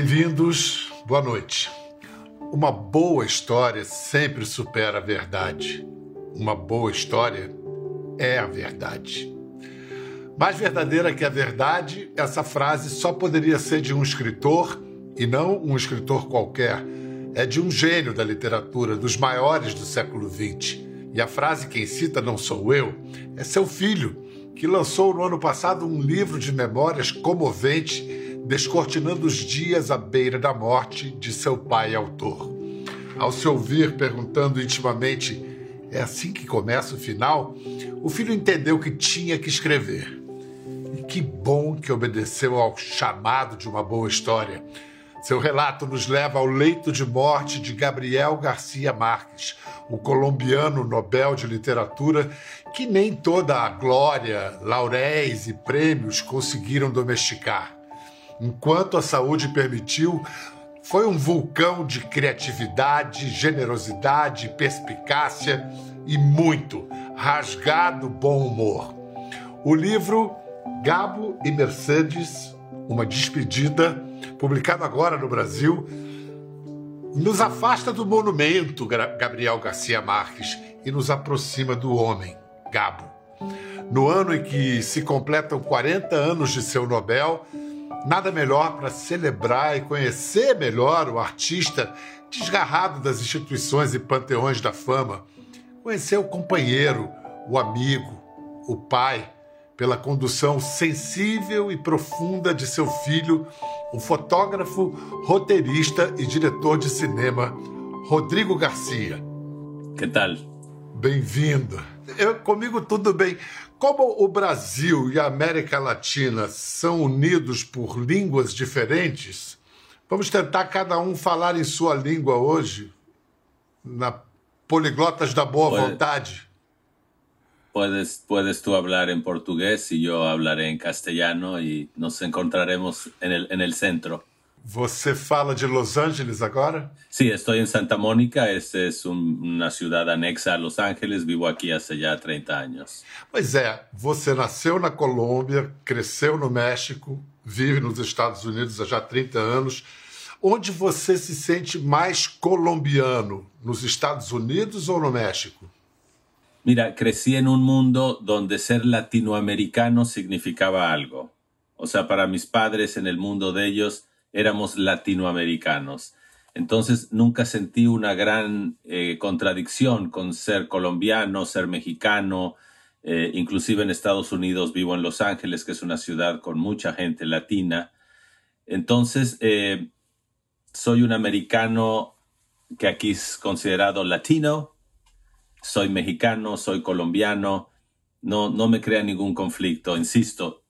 Bem-vindos, boa noite. Uma boa história sempre supera a verdade. Uma boa história é a verdade. Mais verdadeira que a verdade, essa frase só poderia ser de um escritor e não um escritor qualquer. É de um gênio da literatura, dos maiores do século XX. E a frase quem cita não sou eu, é seu filho, que lançou no ano passado um livro de memórias comovente, descortinando os dias à beira da morte de seu pai autor. Ao se ouvir perguntando intimamente: é assim que começa o final? O filho entendeu que tinha que escrever. E que bom que obedeceu ao chamado de uma boa história. Seu relato nos leva ao leito de morte de Gabriel Garcia Marques, o colombiano Nobel de Literatura, que nem toda a glória, lauréis e prêmios conseguiram domesticar. Enquanto a saúde permitiu, foi um vulcão de criatividade, generosidade, perspicácia e muito rasgado bom humor. O livro Gabo e Mercedes, uma despedida, publicado agora no Brasil, nos afasta do monumento Gabriel Garcia Marques e nos aproxima do homem, Gabo. No ano em que se completam 40 anos de seu Nobel, nada melhor para celebrar e conhecer melhor o artista desgarrado das instituições e panteões da fama, conhecer o companheiro, o amigo, o pai pela condução sensível e profunda de seu filho, o fotógrafo, roteirista e diretor de cinema Rodrigo Garcia. Que tal? Bem-vindo. Comigo tudo bem. Como o Brasil e a América Latina são unidos por línguas diferentes, vamos tentar cada um falar em sua língua hoje, na Poliglotas da Boa Vontade. puedes, puedes tú hablar en portugués y yo hablaré en castellano y nos encontraremos en el, en el centro. Você fala de Los Angeles agora? Sí, estoy en Santa Mónica, esta es un, una ciudad anexa a Los Ángeles, vivo aquí hace ya 30 años. Pois é, você nasceu na Colômbia, cresceu no México, vive nos Estados Unidos há já 30 anos. Onde você se sente mais colombiano? Nos Estados Unidos ou no México? Mira, crecí en un mundo donde ser latinoamericano significaba algo. O sea, para mis padres, en el mundo de ellos, éramos latinoamericanos. Entonces nunca sentí una gran eh, contradicción con ser colombiano, ser mexicano. Eh, inclusive en Estados Unidos vivo en Los Ángeles, que es una ciudad con mucha gente latina. Entonces, eh, soy un americano que aquí es considerado latino, soy mexicano, soy colombiano, no, no me crea ningún conflicto, insisto,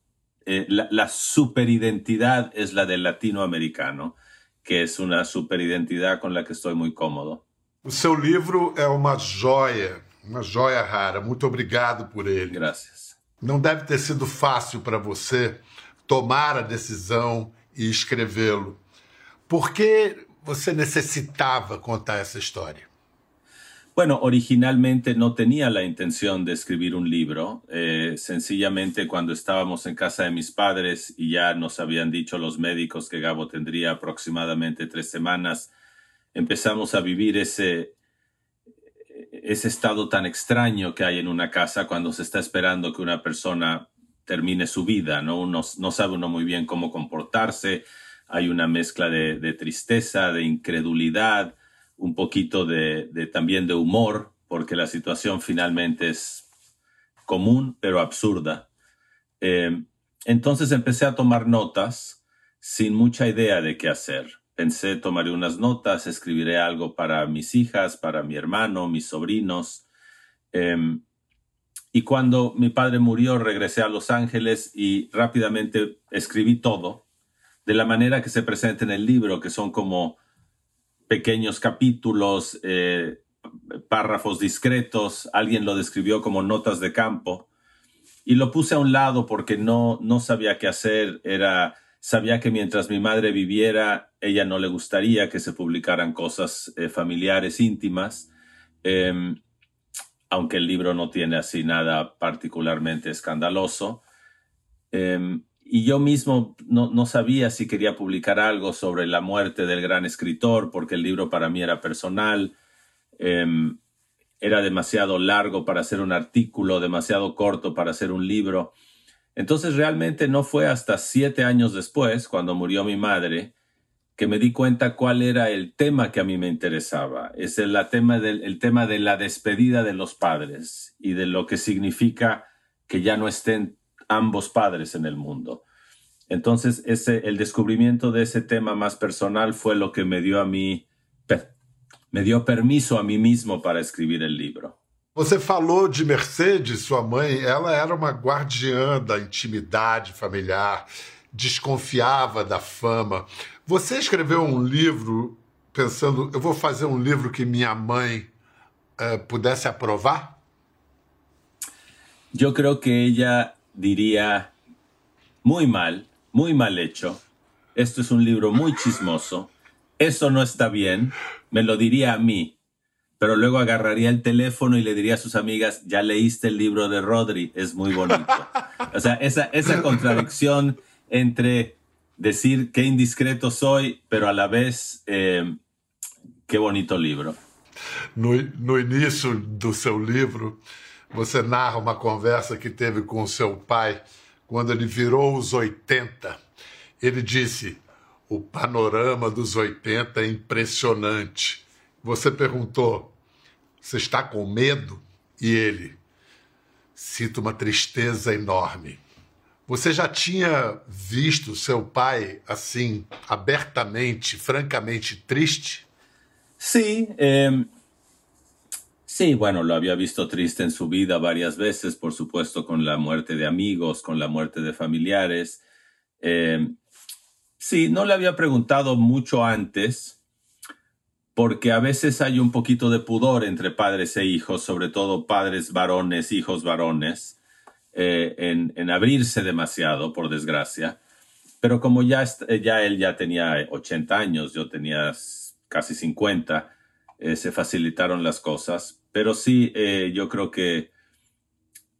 eh, la, la, superidentidad es la del latinoamericano, que es una superidentidad con la que estoy muy cómodo. O seu livro é uma joia, uma joia rara. Muito obrigado por ele. Graças. Não deve ter sido fácil para você tomar a decisão e escrevê-lo. Por que você necessitava contar essa história? Bueno, originalmente no tenía la intención de escribir un libro. Eh, sencillamente cuando estábamos en casa de mis padres y ya nos habían dicho los médicos que Gabo tendría aproximadamente tres semanas, empezamos a vivir ese, ese estado tan extraño que hay en una casa cuando se está esperando que una persona termine su vida, ¿no? Uno, no sabe uno muy bien cómo comportarse, hay una mezcla de, de tristeza, de incredulidad, un poquito de, también de humor, porque la situación finalmente es común pero absurda. Eh, entonces empecé a tomar notas sin mucha idea de qué hacer. Pensé, tomaré unas notas, escribiré algo para mis hijas, para mi hermano, mis sobrinos. Eh, y cuando mi padre murió, regresé a Los Ángeles y rápidamente escribí todo de la manera que se presenta en el libro, que son como pequeños capítulos, eh, párrafos discretos, alguien lo describió como notas de campo, y lo puse a un lado porque no, no sabía qué hacer, era, sabía que mientras mi madre viviera, ella no le gustaría que se publicaran cosas eh, familiares íntimas, eh, aunque el libro no tiene así nada particularmente escandaloso. Y yo mismo no, no, sabía si quería publicar algo sobre la muerte del gran escritor, porque el libro para mí era personal, em, era demasiado largo para hacer un artículo, demasiado corto para hacer un libro. Entonces realmente no fue hasta siete años después, cuando murió mi madre, que me di cuenta cuál era el tema que a mí me interesaba. Es el, tema del, el tema de la despedida de los padres y de lo que significa que ya no estén ambos padres en el mundo. Entonces, ese, el descubrimiento de ese tema más personal fue lo que me dio a mí, me dio permiso a mí mismo para escribir el libro. Você falou de Mercedes, sua mãe, ela era uma guardiã da intimidade familiar, desconfiava da fama. Você escreveu um livro pensando, eu vou fazer um livro que minha mãe eh, pudesse aprovar? Eu creo que ella diría, muy mal, muy mal hecho, esto es un libro muy chismoso, eso no está bien, me lo diría a mí, pero luego agarraría el teléfono y le diría a sus amigas, ya leíste el libro de Rodri, es muy bonito. O sea, esa, esa contradicción entre decir qué indiscreto soy, pero a la vez eh, qué bonito livro. No, no início do seu livro, você narra uma conversa que teve com seu pai quando ele virou os 80. Ele disse: O panorama dos 80 é impressionante. Você perguntou: Você está com medo? E ele: Sinto uma tristeza enorme. Você já tinha visto seu pai assim, abertamente, francamente triste? Sí, eh, sí, bueno, lo había visto triste en su vida varias veces, por supuesto, con la muerte de amigos, con la muerte de familiares. Eh, sí, no le había preguntado mucho antes, porque a veces hay un poquito de pudor entre padres e hijos, sobre todo padres varones, hijos varones, eh, en, abrirse demasiado, por desgracia. Pero como ya, ya él ya tenía 80 años, yo tenía casi 50, eh, se facilitaron las cosas. Pero sí, eh, yo creo que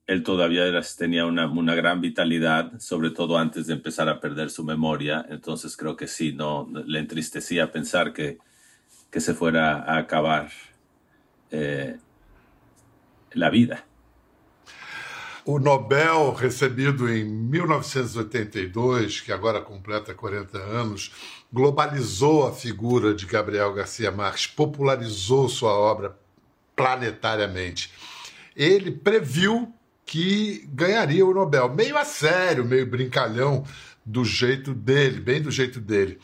él todavía era, tenía una, una, gran vitalidad, sobre todo antes de empezar a perder su memoria. Entonces creo que sí, no le entristecía pensar que, que se fuera a acabar eh, la vida. O Nobel recebido em 1982, que agora completa 40 anos, globalizou a figura de Gabriel Garcia Marques, popularizou sua obra planetariamente. Ele previu que ganharia o Nobel, meio a sério, meio brincalhão, do jeito dele, bem do jeito dele.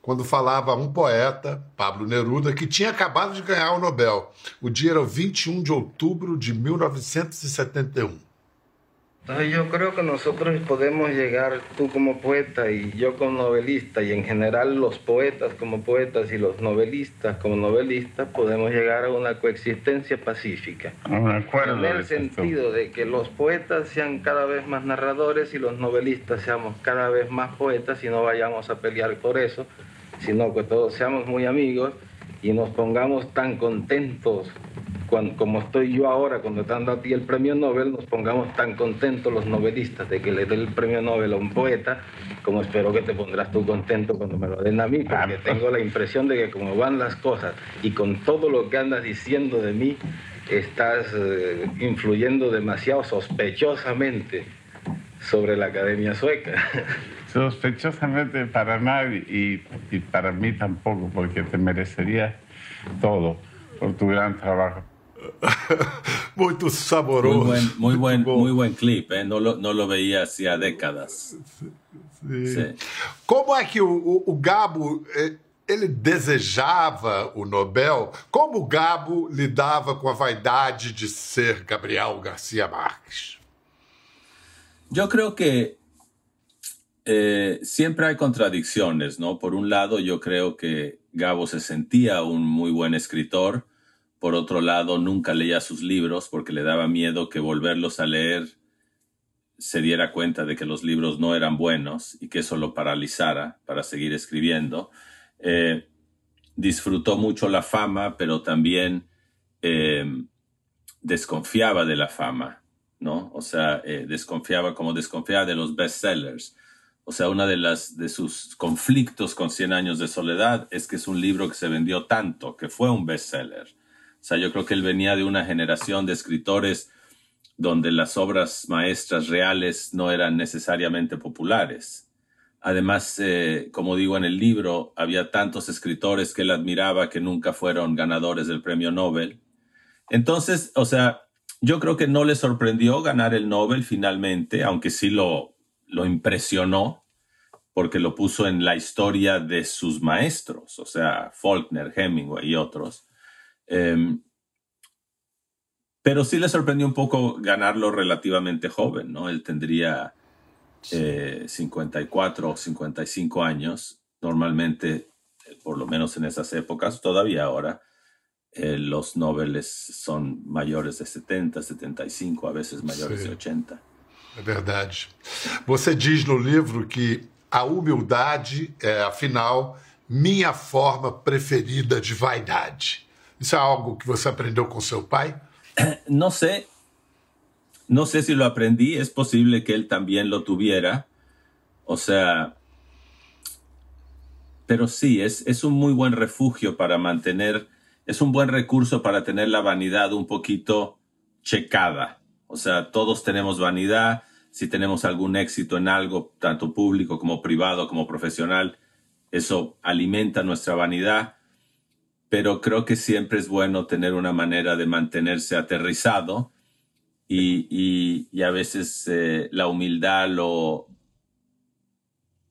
Quando falava um poeta, Pablo Neruda, que tinha acabado de ganhar o Nobel. O dia era 21 de outubro de 1971. Yo creo que nosotros podemos llegar, tú como poeta y yo como novelista, y en general los poetas como poetas y los novelistas como novelistas, podemos llegar a una coexistencia pacífica. Un acuerdo. En el sentido de que los poetas sean cada vez más narradores y los novelistas seamos cada vez más poetas y no vayamos a pelear por eso, sino que todos seamos muy amigos y nos pongamos tan contentos como estoy yo ahora, cuando te dando a ti el premio Nobel, nos pongamos tan contentos los novelistas de que le dé el premio Nobel a un poeta, como espero que te pondrás tú contento cuando me lo den a mí, porque tengo la impresión de que como van las cosas y con todo lo que andas diciendo de mí, estás eh, influyendo demasiado sospechosamente sobre la Academia Sueca. Sospechosamente para nadie y, y para mí tampoco, porque te merecería todo por tu gran trabajo. Muito saboroso. Muy buen, muy buen, muy buen clip, ¿eh? no, lo, no lo veía hacía décadas. Sim. Sim. Como é que o, o, Gabo eh, ele desejava o Nobel? Como o Gabo lidava com a vaidade de ser Gabriel Garcia Marques? Eu creo que eh, siempre hay contradicciones, ¿no? Por un lado, yo creo que Gabo se sentía un muy buen escritor, Por otro lado, nunca leía sus libros porque le daba miedo que volverlos a leer se diera cuenta de que los libros no eran buenos y que eso lo paralizara para seguir escribiendo. Eh, disfrutó mucho la fama, pero también eh, desconfiaba de la fama, ¿no? O sea, eh, desconfiaba como desconfiaba de los bestsellers. O sea, una de las de sus conflictos con Cien años de soledad es que es un libro que se vendió tanto, que fue un bestseller. O sea, yo creo que él venía de una generación de escritores donde las obras maestras reales no eran necesariamente populares. Además, eh, como digo en el libro, había tantos escritores que él admiraba que nunca fueron ganadores del premio Nobel. Entonces, o sea, yo creo que no le sorprendió ganar el Nobel finalmente, aunque sí lo, lo impresionó, porque lo puso en la historia de sus maestros, o sea, Faulkner, Hemingway y otros. Em, pero sí le sorprendió un poco ganarlo relativamente joven, ¿no? Él tendría 54 eh, o 55 años. Normalmente, eh, por lo menos en esas épocas, todavía ahora, eh, los noveles son mayores de 70, 75, a veces mayores de 80. É verdade. Você diz no livro que a humildade é, afinal, minha forma preferida de vaidade. Isso é algo que você aprendeu com seu pai? Não sei. No sé si lo aprendí, es posible que él también lo tuviera. O sea, pero sí, es, es un muy buen refugio para mantener, es un buen recurso para tener la vanidad un poquito checada. O sea, todos tenemos vanidad. Si tenemos algún éxito en algo, tanto público como privado, como profesional, eso alimenta nuestra vanidad. Pero creo que siempre es bueno tener una manera de mantenerse aterrizado y, y, a veces eh, la humildad lo,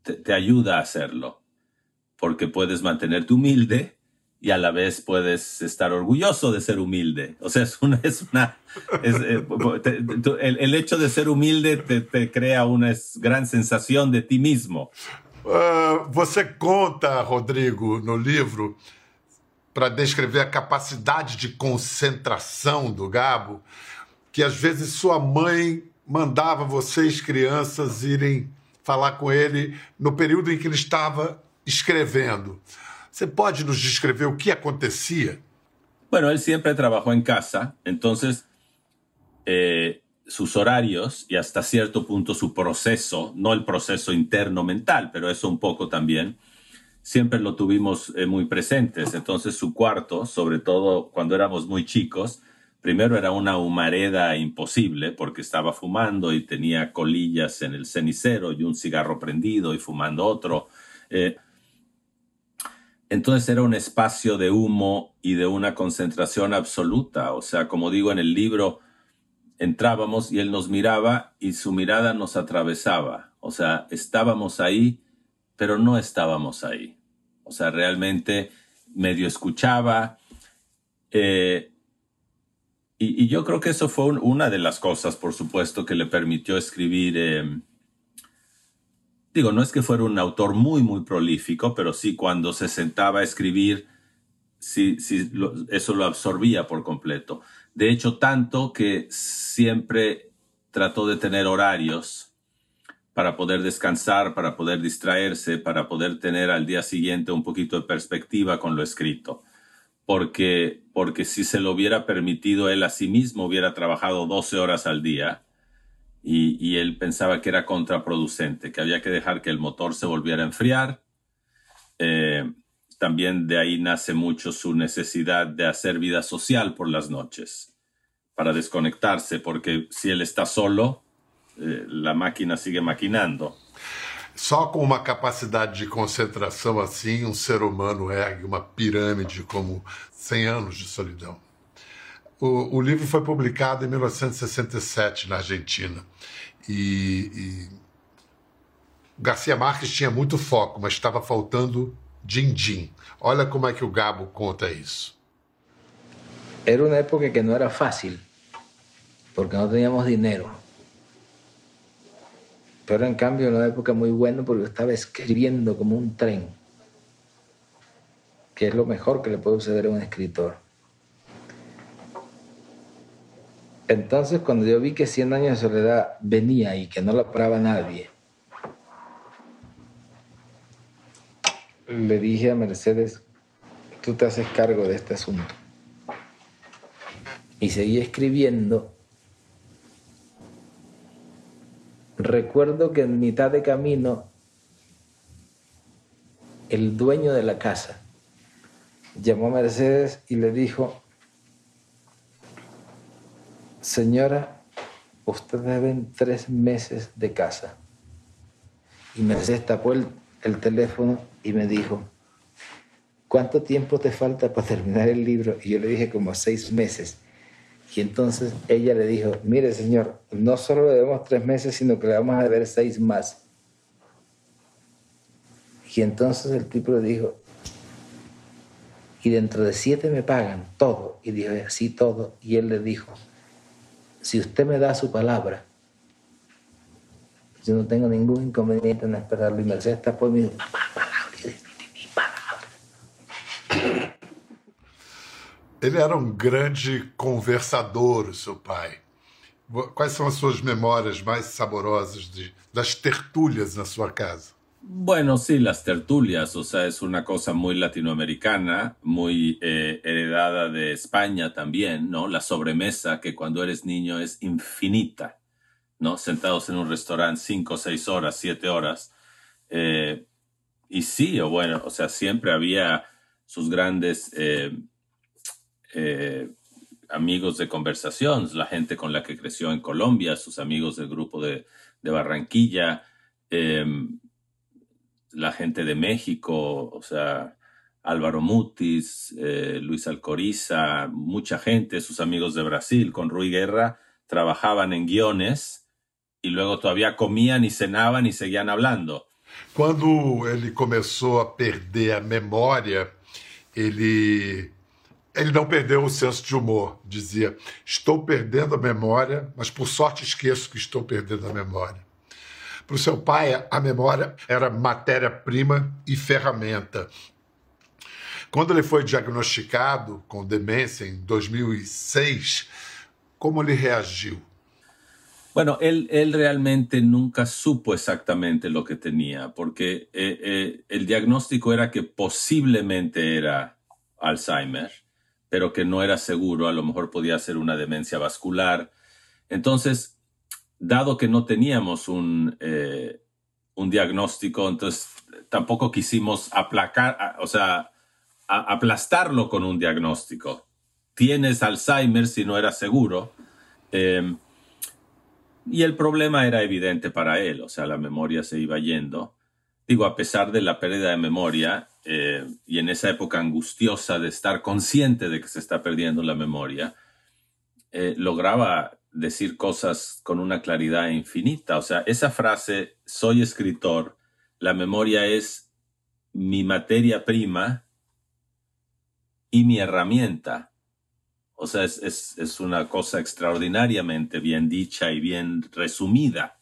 te, ayuda a hacerlo, porque puedes mantenerte humilde y a la vez puedes estar orgulloso de ser humilde. O sea, es una... Eh, el, el, hecho de ser humilde te, crea una gran sensación de ti mismo. Uh, você conta, Rodrigo, no livro, para descrever a capacidade de concentração do Gabo, que às vezes sua mãe mandava vocês, crianças, irem falar com ele no período em que ele estava escrevendo. ¿Você pode nos descrever o que acontecia? Bueno, él siempre trabajó en casa, entonces eh, sus horarios y hasta cierto punto su proceso, no el proceso interno mental, pero eso un poco también, siempre lo tuvimos eh, muy presentes. Entonces su cuarto, sobre todo cuando éramos muy chicos, Primero era una humareda imposible porque estaba fumando y tenía colillas en el cenicero y un cigarro prendido y fumando otro. Eh, entonces era un espacio de humo y de una concentración absoluta. O sea, como digo en el libro, entrábamos y él nos miraba y su mirada nos atravesaba. O sea, estábamos ahí, pero no estábamos ahí. O sea, realmente medio escuchaba. Eh, y, yo creo que eso fue una de las cosas, por supuesto, que le permitió escribir. Em, digo, no es que fuera un autor muy, muy prolífico, pero sí cuando se sentaba a escribir, sí, sí eso lo absorbía por completo. De hecho, tanto que siempre trató de tener horarios para poder descansar, para poder distraerse, para poder tener al día siguiente un poquito de perspectiva con lo escrito porque, porque si se lo hubiera permitido él a sí mismo, hubiera trabajado 12 horas al día y, y, él pensaba que era contraproducente, que había que dejar que el motor se volviera a enfriar. Eh, también de ahí nace mucho su necesidad de hacer vida social por las noches, para desconectarse, porque si él está solo, eh, la máquina sigue maquinando. Só com uma capacidade de concentração assim, um ser humano ergue uma pirâmide como 100 anos de solidão. O, o livro foi publicado em 1967 na Argentina e, e Garcia Marques tinha muito foco, mas estava faltando din-din. Olha como é que o Gabo conta isso. Era uma época que não era fácil, porque não tínhamos dinheiro. Pero en cambio en una época muy buena porque estaba escribiendo como un tren, que es lo mejor que le puede suceder a un escritor. Entonces cuando yo vi que 100 años de soledad venía y que no la paraba nadie, le dije a Mercedes, tú te haces cargo de este asunto. Y seguí escribiendo recuerdo que en mitad de camino el dueño de la casa llamó a Mercedes y le dijo, señora, usted deben tres meses de casa. Y Mercedes tapó el, el teléfono y me dijo, ¿cuánto tiempo te falta para terminar el libro? Y yo le dije como seis meses. Y entonces ella le dijo, mire señor, no solo le debemos tres meses, sino que le vamos a deber seis más. Y entonces el tipo le dijo, y dentro de siete me pagan todo. Y dijo, sí, todo. Y él le dijo, si usted me da su palabra, yo no tengo ningún inconveniente en esperarlo. Y Mercedes está por mi papá, Ele era um grande conversador, o seu pai. Quais são as suas memórias mais saborosas de, das tertúlias na sua casa? Bueno, sí, las tertulias, o sea, es una cosa muy latinoamericana, muy eh, heredada de España también, ¿no? La sobremesa, que cuando eres niño es infinita, ¿no? Sentados en un restaurante cinco, seis horas, siete horas. Eh, y sí, o bueno, o sea, siempre había sus grandes eh, amigos de conversación, la gente con la que creció en Colombia, sus amigos del grupo de, Barranquilla la gente de México, o sea, Álvaro Mutis, eh, Luis Alcoriza, mucha gente, sus amigos de Brasil, con Rui Guerra, trabajaban en guiones y luego todavía comían y cenaban y seguían hablando. Quando ele começou a perder a memória, ele ele não perdeu o senso de humor. Dizia: Estou perdendo a memória, mas por sorte esqueço que estou perdendo a memória. Para o seu pai, a memória era matéria-prima e ferramenta. Quando ele foi diagnosticado com demência em 2006, como ele reagiu? Bueno, él, él, realmente nunca supo exactamente lo que tenía, porque eh, eh, el diagnóstico era que posiblemente era Alzheimer, pero que no era seguro, a lo mejor podía ser una demencia vascular. Entonces, dado que no teníamos un, eh, un diagnóstico, entonces tampoco quisimos aplacar, o sea, aplastarlo con un diagnóstico. Tienes Alzheimer si no era seguro. Em, y el problema era evidente para él, o sea, la memoria se iba yendo. Digo, a pesar de la pérdida de memoria eh, y en esa época angustiosa de estar consciente de que se está perdiendo la memoria, eh, lograba decir cosas con una claridad infinita. O sea, esa frase, soy escritor, la memoria es mi materia prima y mi herramienta. O sea, es, una cosa extraordinariamente bien dicha y bien resumida,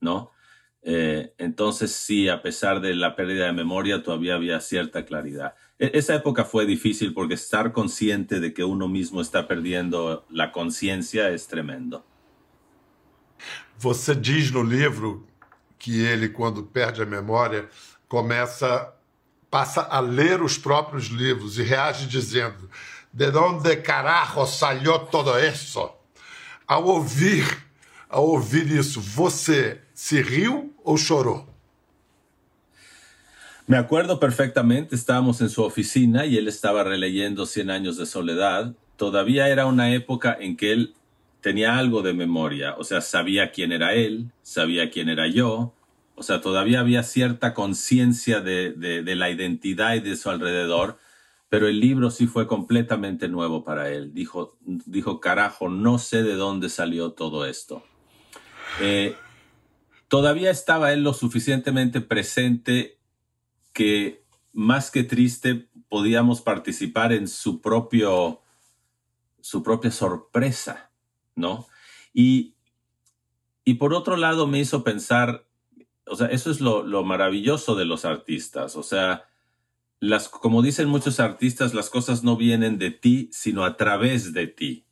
¿no? Eh, entonces sí, a pesar de la pérdida de memoria, todavía había cierta claridad. E, esa época fue difícil porque estar consciente de que uno mismo está perdiendo la conciencia es tremendo. Você diz no livro que ele, quando perde a memória, começa, passa a ler os próprios livros e reage dizendo: De onde carajo salió todo isso? Ao ouvir, ao ouvir isso, você se riu ou chorou? Me acuerdo perfectamente, estábamos en su oficina y él estaba releyendo Cien años de soledad. Todavía era una época en que él tenía algo de memoria, o sea, sabía quién era él, sabía quién era yo, o sea, todavía había cierta conciencia de, de, la identidad y de su alrededor, pero el libro sí fue completamente nuevo para él. Dijo, dijo carajo, no sé de dónde salió todo esto. Eh, todavía estaba él lo suficientemente presente que más que triste podíamos participar en su propio su propia sorpresa, ¿no? Y, y por otro lado me hizo pensar, o sea, eso es lo, lo maravilloso de los artistas, o sea, las, como dicen muchos artistas, las cosas no vienen de ti, sino a través de ti,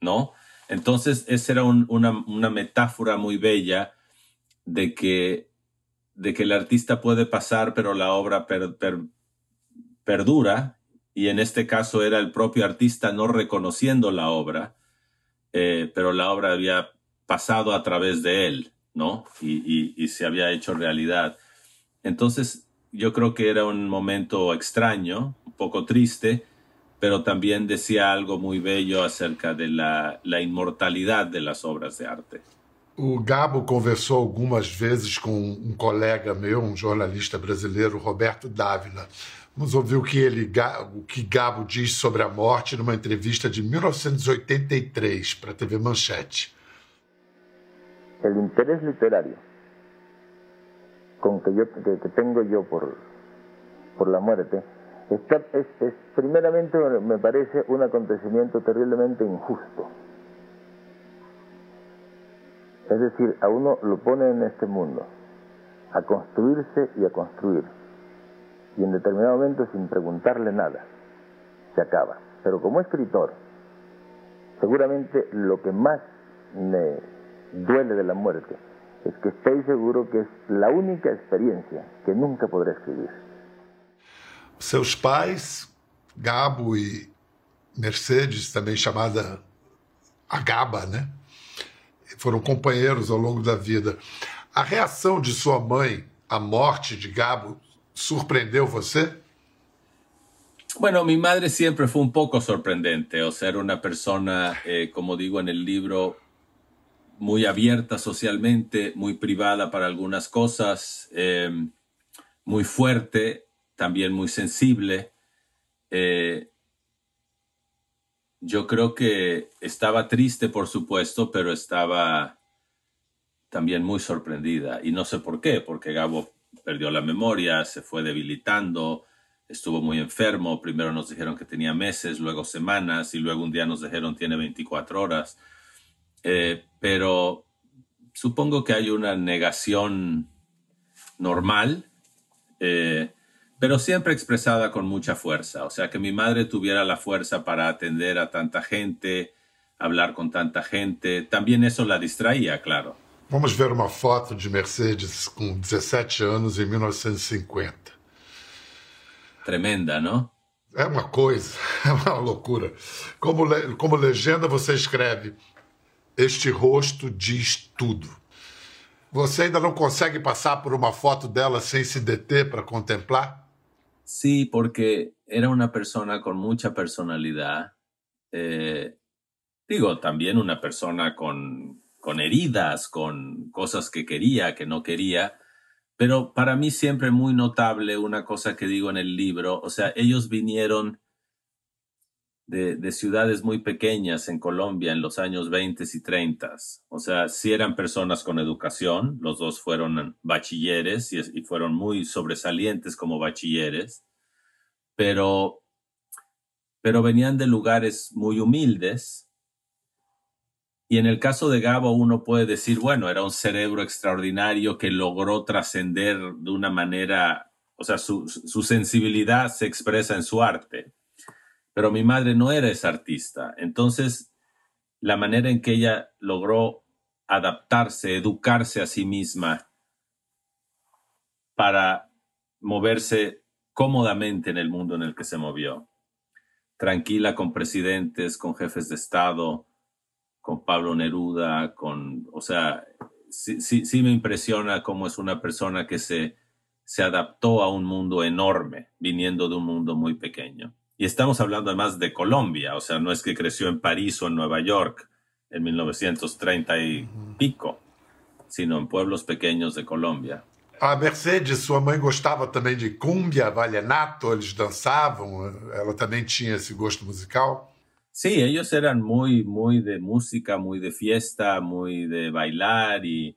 ¿no? Entonces, esa era una, una metáfora muy bella de que de que el artista puede pasar, pero la obra perdura, y en este caso era el propio artista no reconociendo la obra, eh, pero la obra había pasado a través de él, ¿no? Y, se había hecho realidad. Entonces, yo creo que era un momento extraño, un poco triste, pero también decía algo muy bello acerca de la, la inmortalidad de las obras de arte. O Gabo conversou algumas vezes com um colega meu, um jornalista brasileiro, Roberto Dávila. Vamos ouvir o que, ele, o que Gabo diz sobre a morte numa entrevista de 1983 para a TV Manchete. O interesse literário con que yo que, tengo yo por, por la muerte está, me parece un acontecimiento terriblemente injusto. Es decir, a uno lo pone en este mundo a construirse y a construir. Y en determinado momento, sin preguntarle nada, se acaba. Pero como escritor, seguramente lo que más me duele de la muerte es que estoy seguro que es la única experiencia que nunca podré escribir. Seus pais, Gabo e Mercedes, também chamada Agaba, né? Foram companheiros ao longo da vida. A reação de sua mãe à morte de Gabo surpreendeu você? Bueno, mi madre siempre fue un poco sorprendente, o sea, era una persona, eh, como digo en el libro, muy abierta socialmente, muy privada para algunas cosas, eh, muy fuerte, también muy sensible. Eh, yo creo que estaba triste, por supuesto, pero estaba también muy sorprendida. Y no sé por qué, porque Gabo perdió la memoria, se fue debilitando, estuvo muy enfermo. Primero nos dijeron que tenía meses, luego semanas, y luego un día nos dijeron tiene 24 horas. Eh, pero supongo que hay una negación normal, eh, pero siempre expresada con mucha fuerza. O sea, que mi madre tuviera la fuerza para atender a tanta gente, hablar con tanta gente, también eso la distraía, claro. Vamos ver uma foto de Mercedes com 17 anos em 1950. Tremenda, não? É uma coisa, é uma loucura. Como, como legenda você escreve: Este rosto diz tudo. Você ainda não consegue passar por uma foto dela sem se deter para contemplar? Sí, porque era una persona con mucha personalidad. Eh, digo, también una persona con, con heridas, con cosas que quería, que no quería. Pero para mí siempre muy notable una cosa que digo en el libro, o sea, ellos vinieron de, ciudades muy pequeñas en Colombia en los años 20 y 30. O sea, si eran personas con educación, los dos fueron bachilleres y, y fueron muy sobresalientes como bachilleres, pero, pero venían de lugares muy humildes. Y en el caso de Gabo uno puede decir, bueno, era un cerebro extraordinario que logró trascender de una manera, o sea, su, su sensibilidad se expresa en su arte pero mi madre no era esa artista. Entonces, la manera en que ella logró adaptarse, educarse a sí misma para moverse cómodamente en el mundo en el que se movió. Tranquila con presidentes, con jefes de Estado, con Pablo Neruda, con, o sea, sí, sí, me impresiona cómo es una persona que se, se adaptó a un mundo enorme, viniendo de un mundo muy pequeño. Y estamos hablando además de Colombia, o sea, no es que creció en París o en Nueva York en 1930 y pico, sino en pueblos pequeños de Colombia. A Mercedes, sua mãe gostava também de cumbia, vallenato, eles dançavam, ela também tinha esse gosto musical? Sí, ellos eran muy, muy de música, muy de fiesta, muy de bailar y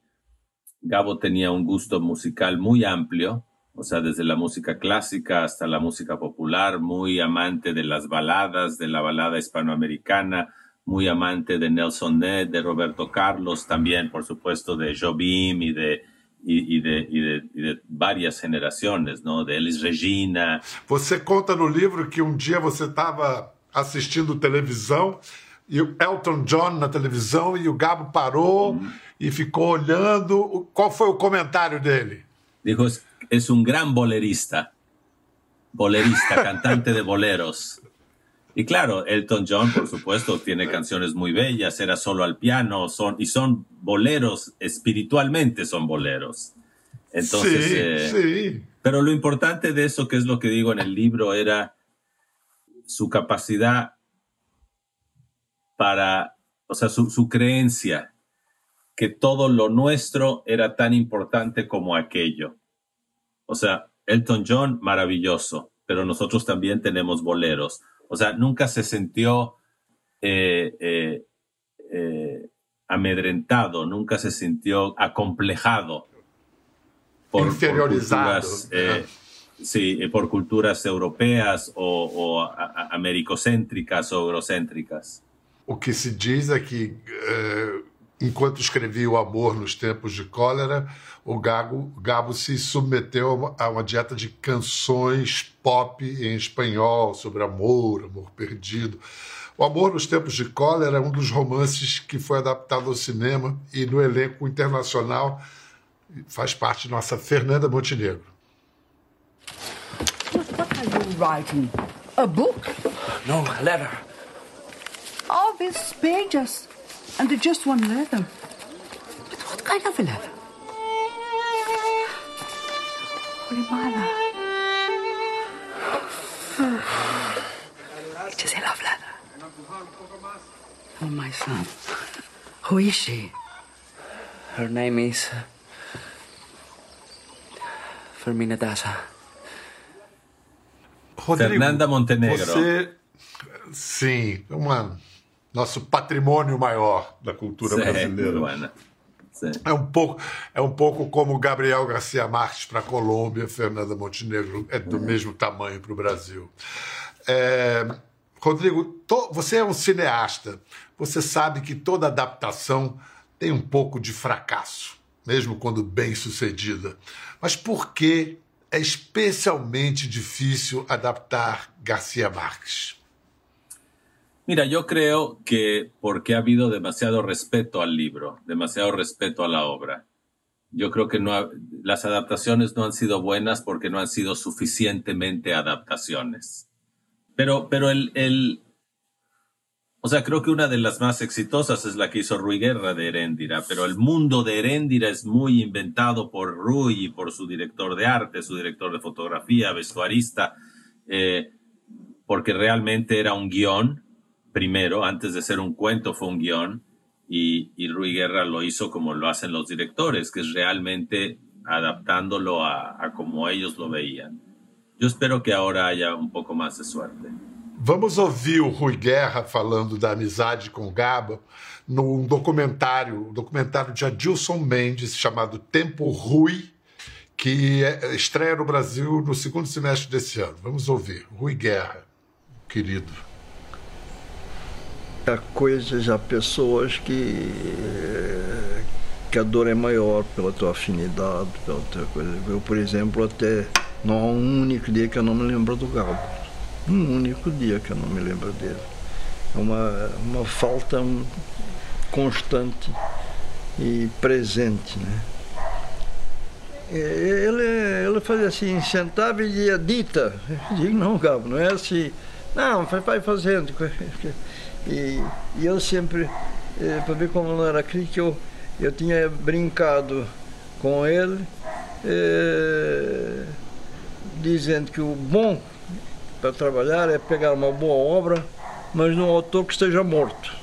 Gabo tenía un gusto musical muy amplio o sea, desde la música clásica hasta la música popular, muy amante de las baladas, de la balada hispanoamericana, muy amante de Nelson Ned, de Roberto Carlos, también, por supuesto, de Jobim y de, y, de, y, de, y de varias generaciones, ¿no? De Elis Regina. Você conta no livro que um dia você estava assistindo televisão e o Elton John na televisão e o Gabo parou uhum. e ficou olhando. Qual foi o comentário dele? Dijo, es un gran bolerista, bolerista, cantante de boleros. Y claro, Elton John, por supuesto, tiene canciones muy bellas, era solo al piano, son, y son boleros, espiritualmente son boleros. Entonces, sí, eh, sí. Pero lo importante de eso, que es lo que digo en el libro, era su capacidad para, o sea, su, su creencia que todo lo nuestro era tan importante como aquello. O sea, Elton John, maravilloso, pero nosotros también tenemos boleros. O sea, nunca se sintió eh, eh, eh, amedrentado, nunca se sintió acomplejado por, Inferiorizado. culturas, sí, por culturas europeas o, o o eurocêntricas. O que se diz é que enquanto escrevia O Amor nos Tempos de Cólera, o Gago, Gabo se submeteu a uma dieta de canções pop em espanhol sobre amor, amor perdido. O Amor nos Tempos de Cólera é um dos romances que foi adaptado ao cinema e no elenco internacional faz parte de nossa Fernanda Montenegro. What are you writing? A book? No, a letter. All these pages. And they're just one leather. But what kind of a leather? Holy Mother. It is a love letter. Oh, my son. Who is she? Her name is. Uh, Fermina Daza. Rodrigo, Fernanda Montenegro. Você. Sim, uma nosso patrimônio maior da cultura brasileira. É um pouco é um pouco como Gabriel Garcia Marques para a Colômbia, Fernanda Montenegro é do mesmo tamanho para o Brasil. É, Rodrigo, to, você é um cineasta. Você sabe que toda adaptação tem um pouco de fracasso, mesmo quando bem sucedida. Mas por que é especialmente difícil adaptar Garcia Marques? Mira, yo creo que porque ha habido demasiado respeto al libro, demasiado respeto a la obra. Yo creo que no las adaptaciones no han sido buenas porque no han sido suficientemente adaptaciones. Pero, pero el, el, o sea, creo que una de las más exitosas es la que hizo Rui Guerra de Heréndira, pero el mundo de Heréndira es muy inventado por Rui y por su director de arte, su director de fotografía, vestuarista, eh, porque realmente era un guion primero, antes de ser un cuento, fue un guión, y, y Rui Guerra lo hizo como lo hacen los directores, que es realmente adaptándolo a, a como ellos lo veían. Eu espero que agora haja um pouco mais de sorte. Vamos ouvir o Rui Guerra falando da amizade com o Gaba num documentário, um documentário de Adilson Mendes chamado Tempo Rui, que estreia no Brasil no segundo semestre desse ano. Vamos ouvir. Rui Guerra, querido. Há coisas, há pessoas que, que a dor é maior pela tua afinidade, pela tua coisa. Eu, por exemplo, até não há um único dia que eu não me lembro do Gabo. Um único dia que eu não me lembro dele. É uma, uma falta constante e presente, né? Ele, ele fazia assim, sentava e dizia, dita. Eu digo, não, Gabo, não é assim. Não, vai fazendo. E, e eu sempre, eh, para ver como não era crítico, eu, eu tinha brincado com ele, eh, dizendo que o bom para trabalhar é pegar uma boa obra, mas num autor que esteja morto.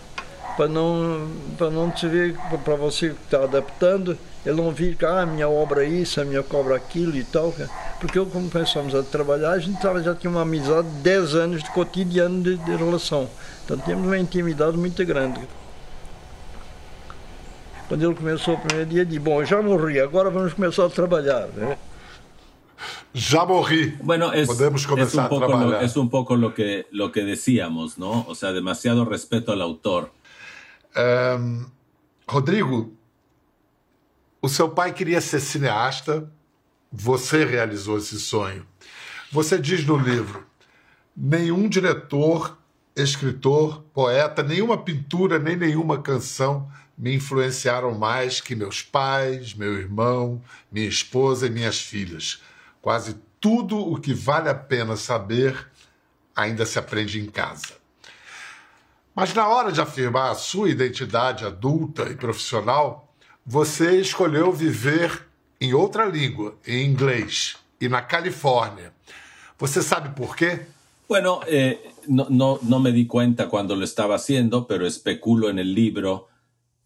Para não, para não te ver, para você que está adaptando, ele não que ah, a minha obra é isso, a minha obra é aquilo e tal. Porque eu, como começamos a trabalhar, a gente já tinha uma amizade de 10 anos de cotidiano de, de relação. Então tínhamos uma intimidade muito grande. Quando ele começou o primeiro dia, disse, bom, já morri, agora vamos começar a trabalhar. Né? Já morri. Bueno, es, Podemos começar es un poco a trabalhar. Lo, es un poco lo que, lo que decíamos, ¿no? O sea, demasiado respeto al autor. Um, Rodrigo, o seu pai queria ser cineasta, você realizou esse sonho. Você diz no livro: nenhum diretor, escritor, poeta, nenhuma pintura, nem nenhuma canção me influenciaram mais que meus pais, meu irmão, minha esposa e minhas filhas. Quase tudo o que vale a pena saber ainda se aprende em casa. Mas na hora de afirmar a sua identidade adulta e profissional, você escolheu viver em outra língua, em inglês, e na Califórnia. Você sabe por quê? Bueno, eh, no, no, no, me di cuenta cuando lo estaba haciendo, pero especulo en el libro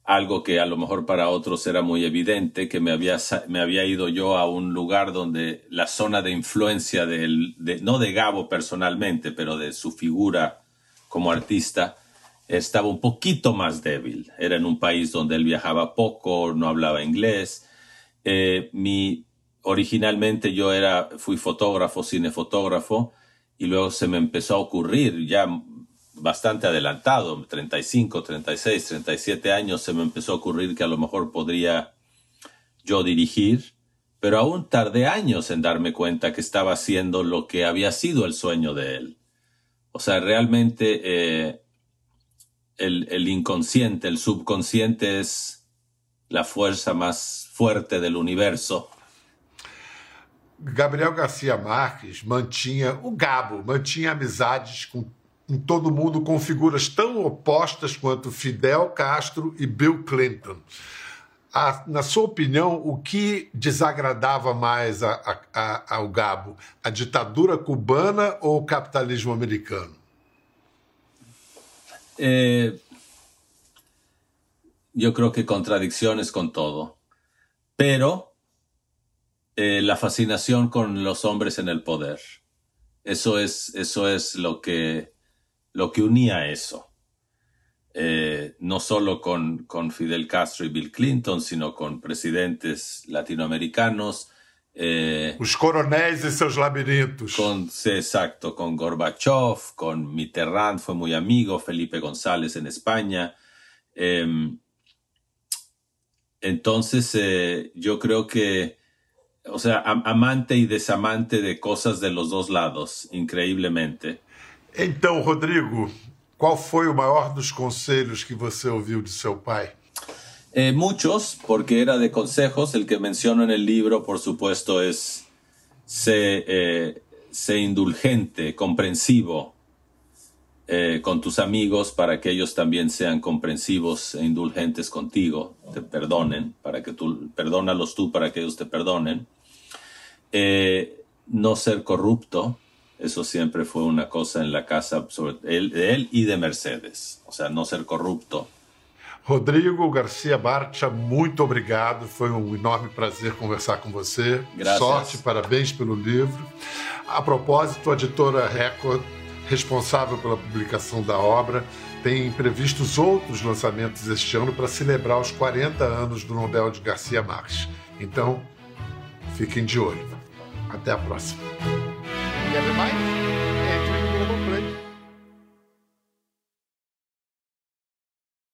algo que a lo mejor para otros era muy evidente, que me había, me había ido yo a un lugar donde la zona de influencia del, de, no de Gabo personalmente, pero de su figura como artista, estaba un poquito más débil. Era en un país donde él viajaba poco, no hablaba inglés. Eh, mi, originalmente yo era, fui fotógrafo, cinefotógrafo, y luego se me empezó a ocurrir ya bastante adelantado, 35, 36, 37 años, se me empezó a ocurrir que a lo mejor podría yo dirigir, pero aún tardé años en darme cuenta que estaba haciendo lo que había sido el sueño de él. O sea, realmente eh, el, el inconsciente, el subconsciente es la fuerza más fuerte del universo. Gabriel Garcia Marques mantinha o Gabo, mantinha amizades com em todo mundo com figuras tão opostas quanto Fidel Castro e Bill Clinton. A, na sua opinião, o que desagradava mais a, a, ao Gabo? A ditadura cubana ou o capitalismo americano? Eh, yo creo que contradicciones con todo, pero eh, la fascinación con los hombres en el poder. Eso es, eso es lo que lo que unía eso. Eh, no solo con, con, Fidel Castro y Bill Clinton, sino con presidentes latinoamericanos. Eh, Los coronéis y sus laberintos. Con, exacto, con Gorbachev, con Mitterrand, fue muy amigo, Felipe González en España. Eh, entonces, eh, yo creo que, o sea, amante y desamante de cosas de los dos lados, increíblemente. Então, Rodrigo, qual foi o maior dos conselhos que você ouviu de seu pai? Eh, muchos, porque era de consejos. El que menciono en el libro, por supuesto, es ser, eh, sé indulgente, comprensivo eh, con tus amigos para que ellos también sean comprensivos e indulgentes contigo, te perdonen, para que tú, perdónalos tú para que ellos te perdonen. Eh, no ser corrupto, eso siempre fue una cosa en la casa de él y de Mercedes. O sea, no ser corrupto. Rodrigo Garcia Barcha, muito obrigado. Foi um enorme prazer conversar com você. Graças. Sorte, parabéns pelo livro. A propósito, a editora Record, responsável pela publicação da obra, tem previstos outros lançamentos este ano para celebrar os 40 anos do Nobel de Garcia Marques. Então, fiquem de olho. Até a próxima. Quer ver mais?